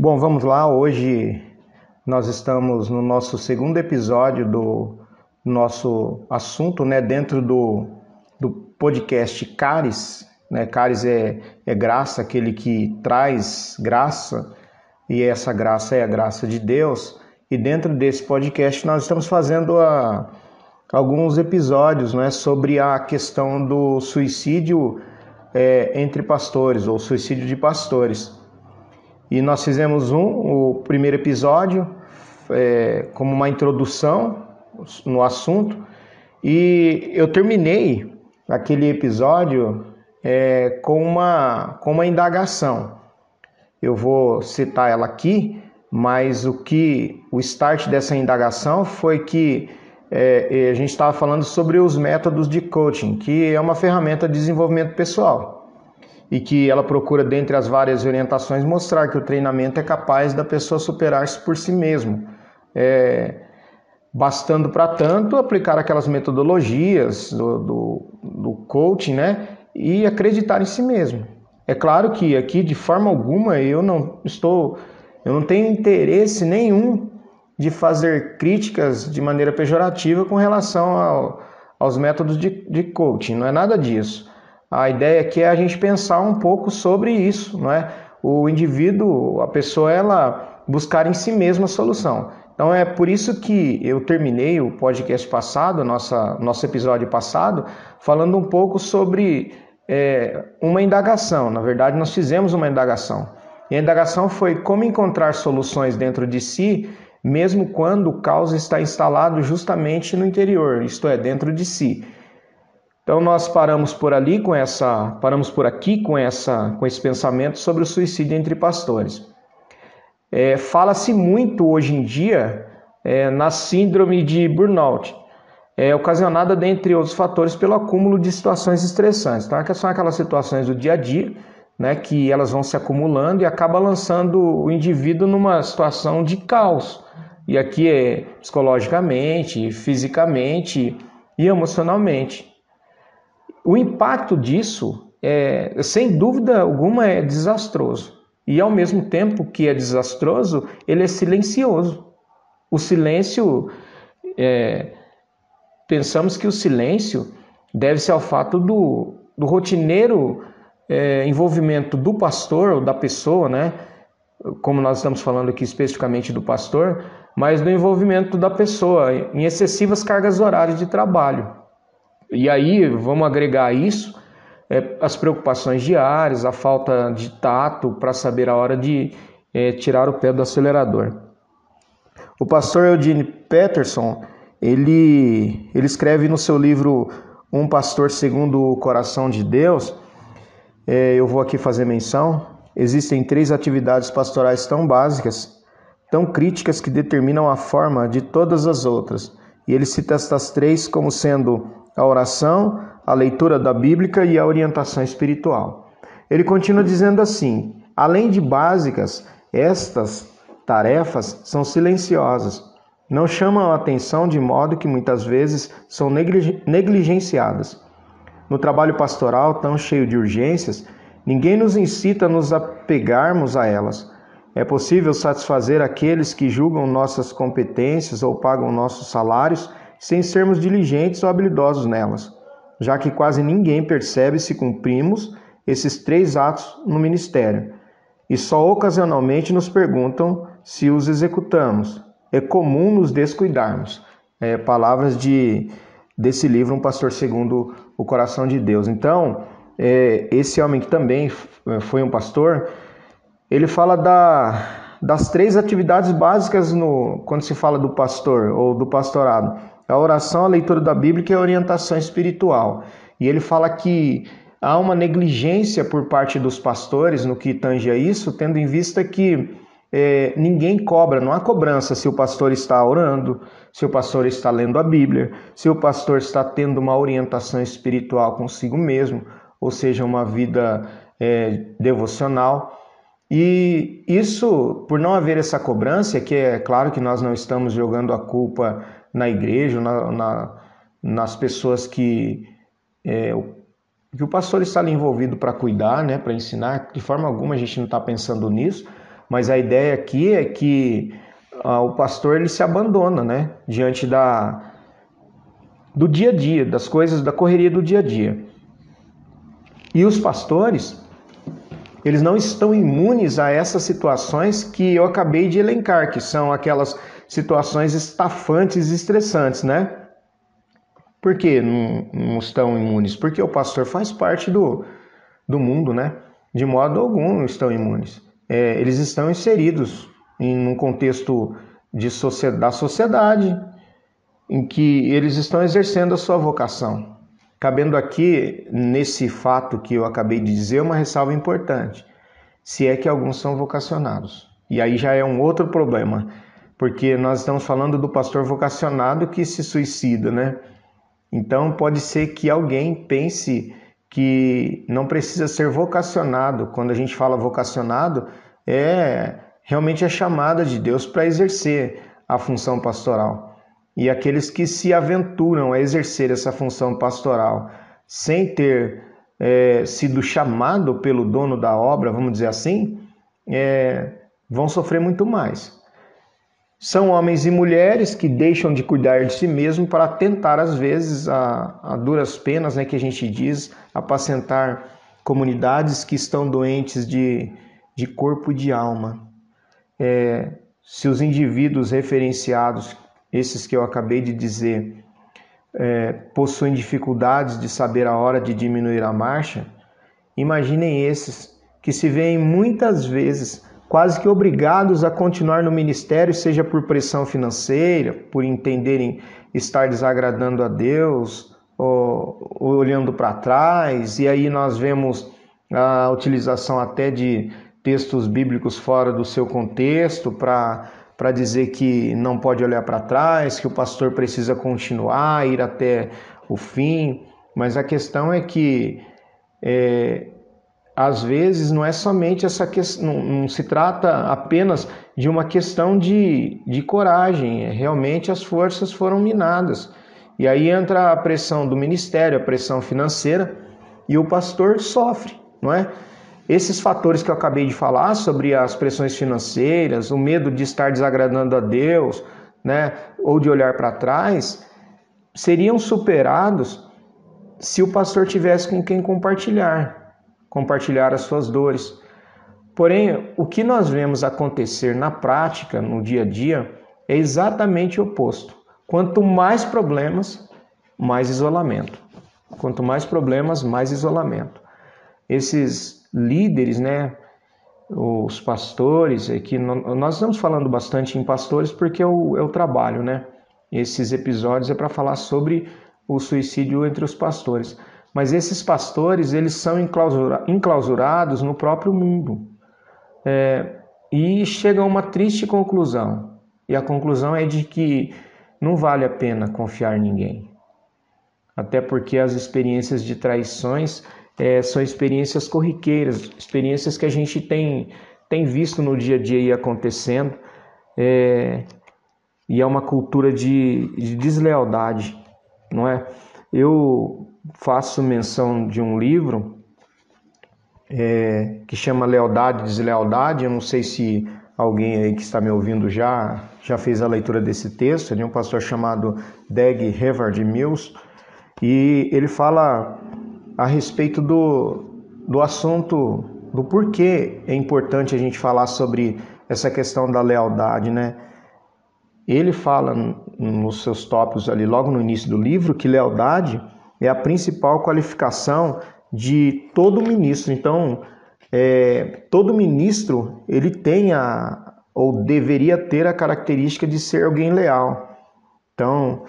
Bom, vamos lá. Hoje nós estamos no nosso segundo episódio do nosso assunto, né, dentro do, do podcast Caris. Né? Caris é, é graça, aquele que traz graça, e essa graça é a graça de Deus. E dentro desse podcast nós estamos fazendo a, alguns episódios né, sobre a questão do suicídio é, entre pastores, ou suicídio de pastores. E nós fizemos um, o primeiro episódio, é, como uma introdução no assunto, e eu terminei aquele episódio é, com, uma, com uma indagação. Eu vou citar ela aqui, mas o que o start dessa indagação foi que é, a gente estava falando sobre os métodos de coaching, que é uma ferramenta de desenvolvimento pessoal e que ela procura, dentre as várias orientações, mostrar que o treinamento é capaz da pessoa superar-se por si mesmo. É, bastando para tanto aplicar aquelas metodologias do, do, do coaching, né? E acreditar em si mesmo. É claro que aqui, de forma alguma, eu não estou, eu não tenho interesse nenhum de fazer críticas de maneira pejorativa com relação ao, aos métodos de, de coaching. Não é nada disso. A ideia aqui é a gente pensar um pouco sobre isso, não é? O indivíduo, a pessoa, ela buscar em si mesma a solução. Então é por isso que eu terminei o podcast passado, nossa, nosso episódio passado, falando um pouco sobre é, uma indagação. Na verdade, nós fizemos uma indagação. E a indagação foi como encontrar soluções dentro de si, mesmo quando o caos está instalado justamente no interior, isto é, dentro de si. Então nós paramos por ali com essa, paramos por aqui com essa, com esse pensamento sobre o suicídio entre pastores. É, Fala-se muito hoje em dia é, na síndrome de burnout, é, ocasionada, dentre outros fatores, pelo acúmulo de situações estressantes. Então, são aquelas situações do dia a dia, né, que elas vão se acumulando e acaba lançando o indivíduo numa situação de caos. E aqui é psicologicamente, fisicamente e emocionalmente. O impacto disso, é, sem dúvida alguma, é desastroso. E ao mesmo tempo que é desastroso, ele é silencioso. O silêncio, é, pensamos que o silêncio deve-se ao fato do, do rotineiro é, envolvimento do pastor ou da pessoa, né? Como nós estamos falando aqui especificamente do pastor, mas do envolvimento da pessoa em excessivas cargas horárias de trabalho. E aí vamos agregar isso é, as preocupações diárias, a falta de tato para saber a hora de é, tirar o pé do acelerador. O pastor Eugene Peterson ele, ele escreve no seu livro Um Pastor Segundo o Coração de Deus. É, eu vou aqui fazer menção. Existem três atividades pastorais tão básicas, tão críticas que determinam a forma de todas as outras. E ele cita estas três como sendo a oração, a leitura da Bíblia e a orientação espiritual. Ele continua dizendo assim: além de básicas, estas tarefas são silenciosas, não chamam a atenção de modo que muitas vezes são negligenciadas. No trabalho pastoral tão cheio de urgências, ninguém nos incita a nos apegarmos a elas. É possível satisfazer aqueles que julgam nossas competências ou pagam nossos salários sem sermos diligentes ou habilidosos nelas, já que quase ninguém percebe se cumprimos esses três atos no ministério e só ocasionalmente nos perguntam se os executamos. É comum nos descuidarmos. É, palavras de desse livro, Um Pastor Segundo o Coração de Deus. Então, é, esse homem que também foi um pastor, ele fala da, das três atividades básicas no, quando se fala do pastor ou do pastorado a oração, a leitura da Bíblia e a orientação espiritual. E ele fala que há uma negligência por parte dos pastores no que tange a isso, tendo em vista que é, ninguém cobra, não há cobrança se o pastor está orando, se o pastor está lendo a Bíblia, se o pastor está tendo uma orientação espiritual consigo mesmo, ou seja, uma vida é, devocional. E isso, por não haver essa cobrança, que é claro que nós não estamos jogando a culpa na igreja, na, na, nas pessoas que, é, que o pastor está ali envolvido para cuidar, né, para ensinar. De forma alguma a gente não está pensando nisso, Mas a ideia aqui é que ah, o pastor ele se abandona, né, diante da do dia a dia, das coisas da correria do dia a dia. E os pastores, eles não estão imunes a essas situações que eu acabei de elencar, que são aquelas situações estafantes e estressantes, né? Por que não, não estão imunes? Porque o pastor faz parte do, do mundo, né? De modo algum não estão imunes. É, eles estão inseridos em um contexto de da sociedade em que eles estão exercendo a sua vocação. Cabendo aqui, nesse fato que eu acabei de dizer, uma ressalva importante: se é que alguns são vocacionados. E aí já é um outro problema, porque nós estamos falando do pastor vocacionado que se suicida, né? Então pode ser que alguém pense que não precisa ser vocacionado. Quando a gente fala vocacionado, é realmente a chamada de Deus para exercer a função pastoral. E aqueles que se aventuram a exercer essa função pastoral sem ter é, sido chamado pelo dono da obra, vamos dizer assim, é, vão sofrer muito mais. São homens e mulheres que deixam de cuidar de si mesmo para tentar, às vezes, a, a duras penas, né, que a gente diz, apacentar comunidades que estão doentes de, de corpo e de alma. É, se os indivíduos referenciados esses que eu acabei de dizer, é, possuem dificuldades de saber a hora de diminuir a marcha, imaginem esses que se veem muitas vezes quase que obrigados a continuar no ministério, seja por pressão financeira, por entenderem estar desagradando a Deus, ou, ou olhando para trás, e aí nós vemos a utilização até de textos bíblicos fora do seu contexto para para dizer que não pode olhar para trás, que o pastor precisa continuar, ir até o fim. Mas a questão é que é, às vezes não é somente essa questão, não, não, se trata apenas de uma questão de, de coragem, é, realmente as forças foram minadas. E aí entra a pressão do ministério, a pressão financeira, e o pastor sofre, não é? Esses fatores que eu acabei de falar sobre as pressões financeiras, o medo de estar desagradando a Deus, né, ou de olhar para trás, seriam superados se o pastor tivesse com quem compartilhar, compartilhar as suas dores. Porém, o que nós vemos acontecer na prática, no dia a dia, é exatamente o oposto. Quanto mais problemas, mais isolamento. Quanto mais problemas, mais isolamento. Esses líderes, né? Os pastores, aqui nós estamos falando bastante em pastores porque é o, é o trabalho, né? Esses episódios é para falar sobre o suicídio entre os pastores. Mas esses pastores, eles são enclausura, enclausurados no próprio mundo. É, e chegam a uma triste conclusão. E a conclusão é de que não vale a pena confiar em ninguém. Até porque as experiências de traições é, são experiências corriqueiras, experiências que a gente tem, tem visto no dia a dia aí acontecendo, é, e é uma cultura de, de deslealdade, não é? Eu faço menção de um livro é, que chama Lealdade e Deslealdade. Eu não sei se alguém aí que está me ouvindo já já fez a leitura desse texto. É de um pastor chamado Dag Hevard Mills e ele fala a respeito do, do assunto do porquê é importante a gente falar sobre essa questão da lealdade, né? Ele fala nos seus tópicos ali, logo no início do livro, que lealdade é a principal qualificação de todo ministro. Então, é, todo ministro ele tem a, ou deveria ter a característica de ser alguém leal. Então,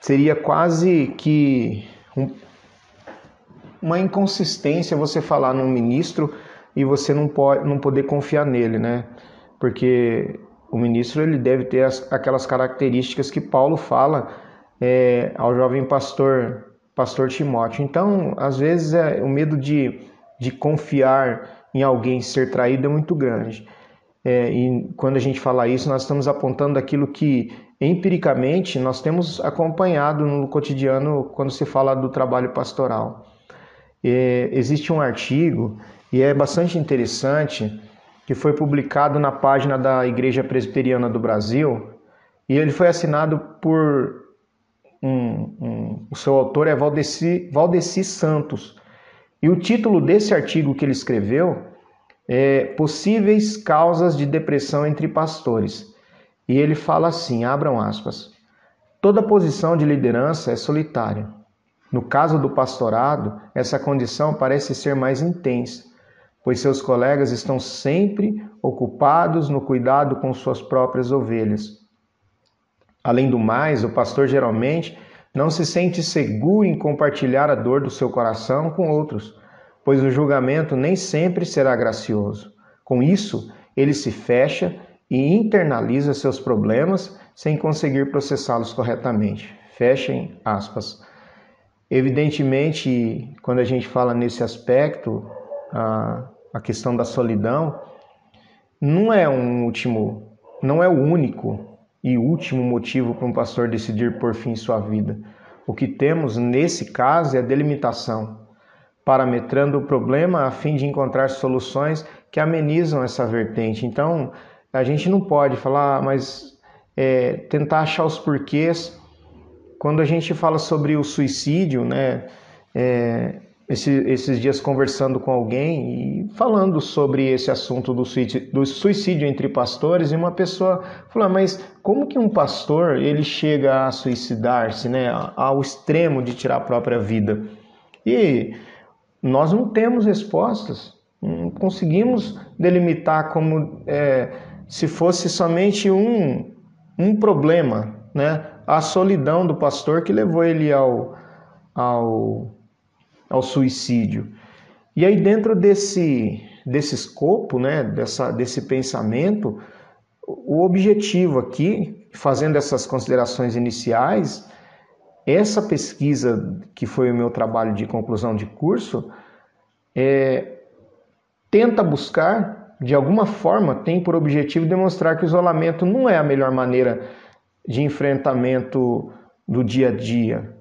seria quase que um, uma inconsistência você falar num ministro e você não pode não poder confiar nele, né? Porque o ministro ele deve ter as, aquelas características que Paulo fala é, ao jovem pastor pastor Timóteo. Então, às vezes é, o medo de, de confiar em alguém ser traído é muito grande. É, e quando a gente fala isso, nós estamos apontando aquilo que empiricamente nós temos acompanhado no cotidiano quando se fala do trabalho pastoral. É, existe um artigo e é bastante interessante que foi publicado na página da Igreja Presbiteriana do Brasil e ele foi assinado por um, um, o seu autor é Valdeci, Valdeci Santos. E o título desse artigo que ele escreveu é Possíveis causas de depressão entre pastores. E ele fala assim, abram aspas, toda posição de liderança é solitária. No caso do pastorado, essa condição parece ser mais intensa, pois seus colegas estão sempre ocupados no cuidado com suas próprias ovelhas. Além do mais, o pastor geralmente não se sente seguro em compartilhar a dor do seu coração com outros, pois o julgamento nem sempre será gracioso. Com isso, ele se fecha e internaliza seus problemas sem conseguir processá-los corretamente. Fechem aspas. Evidentemente, quando a gente fala nesse aspecto, a, a questão da solidão não é um último, não é o único e último motivo para um pastor decidir por fim sua vida. O que temos nesse caso é a delimitação, parametrando o problema a fim de encontrar soluções que amenizam essa vertente. Então, a gente não pode falar, mas é, tentar achar os porquês. Quando a gente fala sobre o suicídio, né, é, esse, esses dias conversando com alguém e falando sobre esse assunto do suicídio, do suicídio, entre pastores e uma pessoa falou, ah, mas como que um pastor ele chega a suicidar-se, né, ao extremo de tirar a própria vida? E nós não temos respostas, não conseguimos delimitar como é, se fosse somente um, um problema, né, a solidão do pastor que levou ele ao, ao ao suicídio. E aí dentro desse desse escopo, né, dessa, desse pensamento, o objetivo aqui, fazendo essas considerações iniciais, essa pesquisa que foi o meu trabalho de conclusão de curso, é, tenta buscar, de alguma forma, tem por objetivo demonstrar que o isolamento não é a melhor maneira de enfrentamento do dia a dia,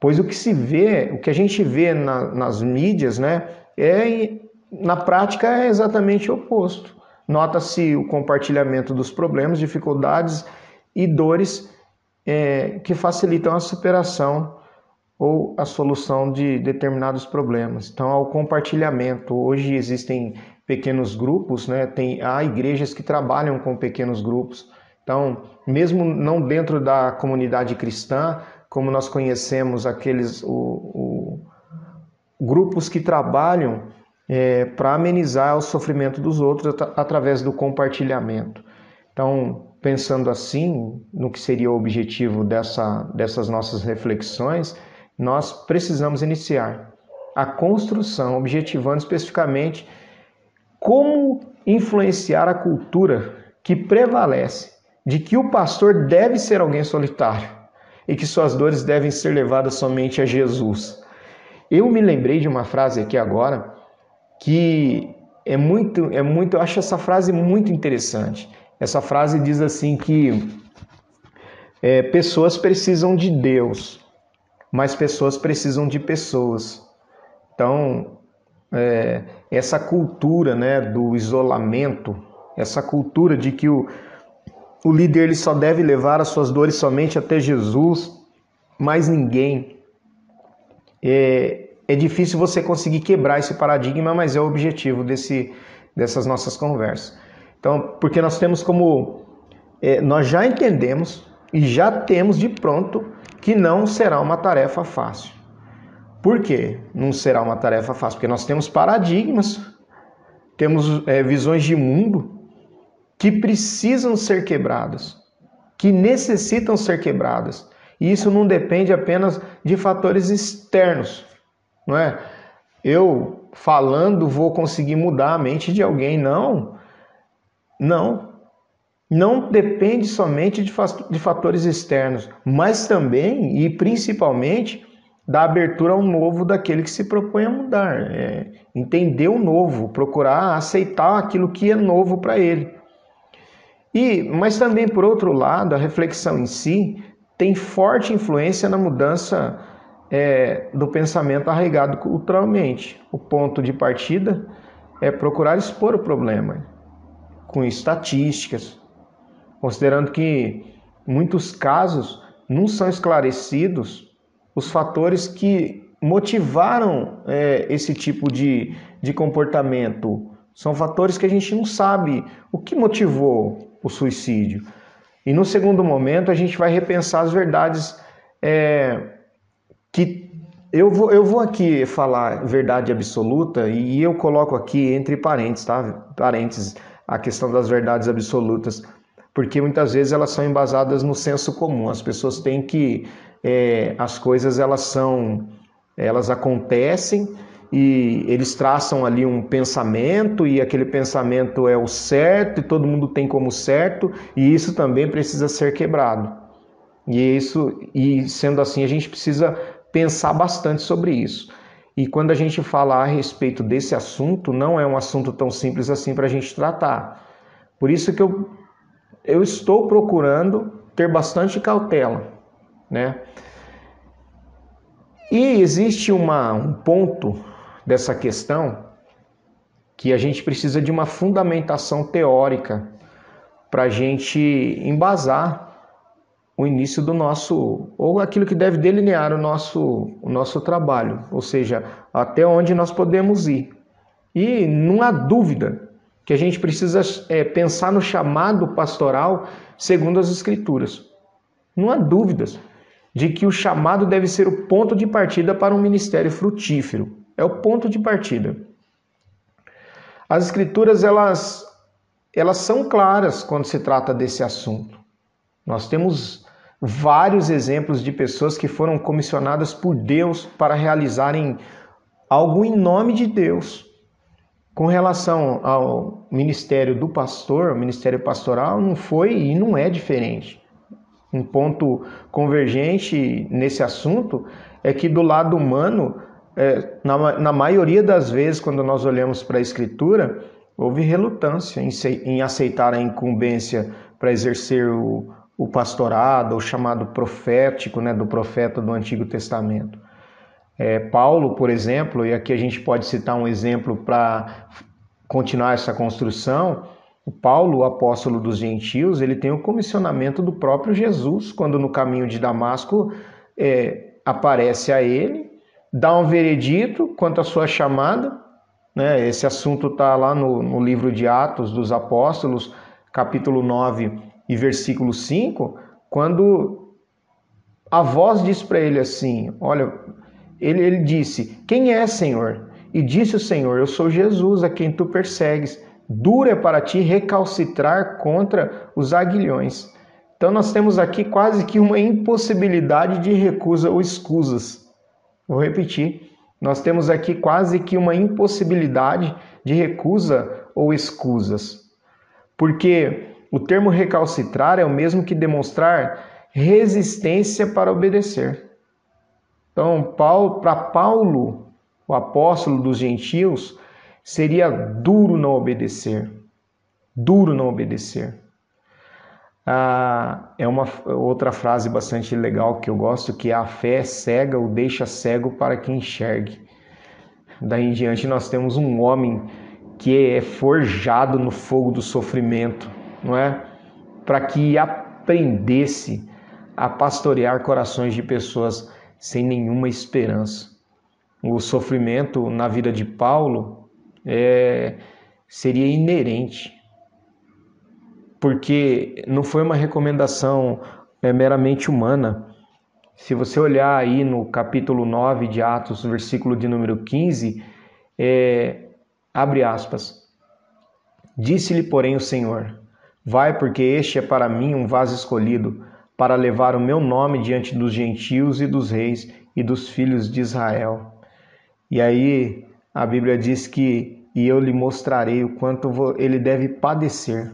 Pois o que se vê, o que a gente vê na, nas mídias, né, é na prática é exatamente o oposto. Nota-se o compartilhamento dos problemas, dificuldades e dores é, que facilitam a superação ou a solução de determinados problemas. Então, ao compartilhamento. Hoje existem pequenos grupos, né? Tem, há igrejas que trabalham com pequenos grupos. Então, mesmo não dentro da comunidade cristã, como nós conhecemos aqueles o, o, grupos que trabalham é, para amenizar o sofrimento dos outros at através do compartilhamento. Então, pensando assim, no que seria o objetivo dessa, dessas nossas reflexões, nós precisamos iniciar a construção, objetivando especificamente como influenciar a cultura que prevalece de que o pastor deve ser alguém solitário e que suas dores devem ser levadas somente a Jesus. Eu me lembrei de uma frase aqui agora que é muito, é muito, eu acho essa frase muito interessante. Essa frase diz assim que é, pessoas precisam de Deus, mas pessoas precisam de pessoas. Então, é, essa cultura né, do isolamento, essa cultura de que o, o líder ele só deve levar as suas dores somente até Jesus, mais ninguém. É, é difícil você conseguir quebrar esse paradigma, mas é o objetivo desse, dessas nossas conversas. Então, porque nós temos como. É, nós já entendemos e já temos de pronto que não será uma tarefa fácil. Por quê? Não será uma tarefa fácil? Porque nós temos paradigmas, temos é, visões de mundo que precisam ser quebradas, que necessitam ser quebradas. E isso não depende apenas de fatores externos, não é? Eu falando vou conseguir mudar a mente de alguém, não. Não. Não depende somente de fatores externos, mas também e principalmente da abertura ao novo daquele que se propõe a mudar. É, entender o novo, procurar aceitar aquilo que é novo para ele. E, mas também, por outro lado, a reflexão em si tem forte influência na mudança é, do pensamento arraigado culturalmente. O ponto de partida é procurar expor o problema. com estatísticas, considerando que muitos casos não são esclarecidos os fatores que motivaram é, esse tipo de, de comportamento. São fatores que a gente não sabe o que motivou o suicídio. E no segundo momento, a gente vai repensar as verdades é, que eu vou, eu vou aqui falar verdade absoluta e eu coloco aqui entre parênteses, tá? Parênteses, a questão das verdades absolutas, porque muitas vezes elas são embasadas no senso comum. As pessoas têm que é, as coisas elas são, elas acontecem e eles traçam ali um pensamento e aquele pensamento é o certo e todo mundo tem como certo e isso também precisa ser quebrado. E isso e sendo assim a gente precisa pensar bastante sobre isso. E quando a gente fala a respeito desse assunto, não é um assunto tão simples assim para a gente tratar. Por isso que eu, eu estou procurando ter bastante cautela, né? E existe uma, um ponto dessa questão que a gente precisa de uma fundamentação teórica para a gente embasar o início do nosso, ou aquilo que deve delinear o nosso, o nosso trabalho, ou seja, até onde nós podemos ir. E não há dúvida que a gente precisa é, pensar no chamado pastoral segundo as Escrituras. Não há dúvidas de que o chamado deve ser o ponto de partida para um ministério frutífero. É o ponto de partida. As Escrituras elas, elas são claras quando se trata desse assunto. Nós temos vários exemplos de pessoas que foram comissionadas por Deus para realizarem algo em nome de Deus. Com relação ao ministério do pastor, o ministério pastoral não foi e não é diferente. Um ponto convergente nesse assunto é que do lado humano, é, na, na maioria das vezes, quando nós olhamos para a Escritura, houve relutância em, em aceitar a incumbência para exercer o, o pastorado, o chamado profético né, do profeta do Antigo Testamento. É, Paulo, por exemplo, e aqui a gente pode citar um exemplo para continuar essa construção. O Paulo, o apóstolo dos gentios, ele tem o comissionamento do próprio Jesus, quando no caminho de Damasco é, aparece a ele, dá um veredito quanto à sua chamada. Né? Esse assunto está lá no, no livro de Atos dos Apóstolos, capítulo 9, e versículo 5, quando a voz diz para ele assim: Olha, ele, ele disse: Quem é, Senhor? E disse o Senhor: Eu sou Jesus a quem tu persegues. Dura é para ti recalcitrar contra os aguilhões. Então nós temos aqui quase que uma impossibilidade de recusa ou escusas. Vou repetir. Nós temos aqui quase que uma impossibilidade de recusa ou escusas. Porque o termo recalcitrar é o mesmo que demonstrar resistência para obedecer. Então, para Paulo, o apóstolo dos gentios, seria duro não obedecer. Duro não obedecer. Ah, é uma outra frase bastante legal que eu gosto, que é a fé cega o deixa cego para que enxergue. Daí em diante nós temos um homem que é forjado no fogo do sofrimento, não é? Para que aprendesse a pastorear corações de pessoas sem nenhuma esperança. O sofrimento na vida de Paulo é, seria inerente, porque não foi uma recomendação é, meramente humana. Se você olhar aí no capítulo 9 de Atos, versículo de número 15, é, abre aspas. Disse-lhe, porém, o Senhor: Vai, porque este é para mim um vaso escolhido, para levar o meu nome diante dos gentios e dos reis e dos filhos de Israel. E aí a Bíblia diz que e eu lhe mostrarei o quanto ele deve padecer.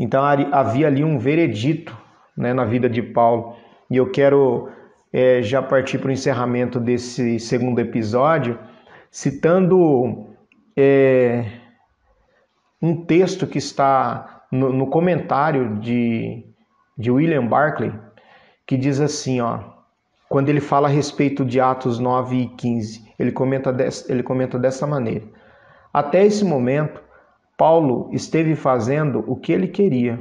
Então havia ali um veredito né, na vida de Paulo. E eu quero é, já partir para o encerramento desse segundo episódio, citando é, um texto que está no, no comentário de, de William Barclay, que diz assim, ó, quando ele fala a respeito de Atos 9 e 15, ele comenta, des, ele comenta dessa maneira. Até esse momento, Paulo esteve fazendo o que ele queria,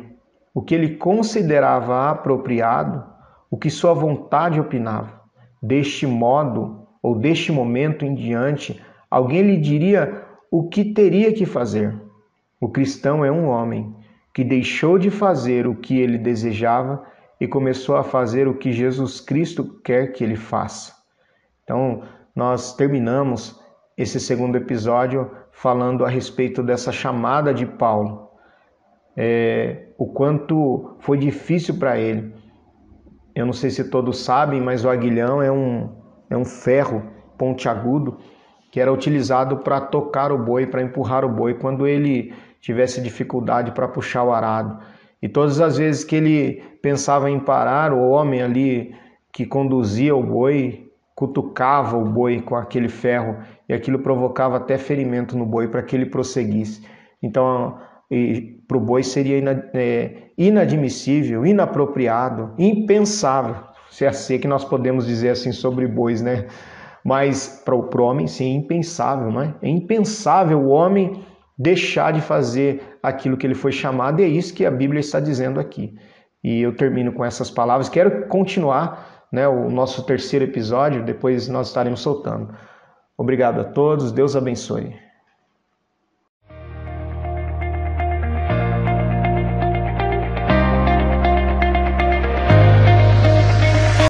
o que ele considerava apropriado, o que sua vontade opinava. Deste modo, ou deste momento em diante, alguém lhe diria o que teria que fazer. O cristão é um homem que deixou de fazer o que ele desejava e começou a fazer o que Jesus Cristo quer que ele faça. Então, nós terminamos esse segundo episódio falando a respeito dessa chamada de Paulo, é, o quanto foi difícil para ele. Eu não sei se todos sabem, mas o aguilhão é um, é um ferro pontiagudo que era utilizado para tocar o boi, para empurrar o boi quando ele tivesse dificuldade para puxar o arado. E todas as vezes que ele pensava em parar, o homem ali que conduzia o boi cutucava o boi com aquele ferro e aquilo provocava até ferimento no boi para que ele prosseguisse. Então, para o boi seria é, inadmissível, inapropriado, impensável, se é assim que nós podemos dizer assim sobre bois, né? Mas para o homem, sim, é impensável, não é? É impensável o homem deixar de fazer aquilo que ele foi chamado, e é isso que a Bíblia está dizendo aqui. E eu termino com essas palavras. Quero continuar né, o nosso terceiro episódio, depois nós estaremos soltando. Obrigado a todos, Deus abençoe.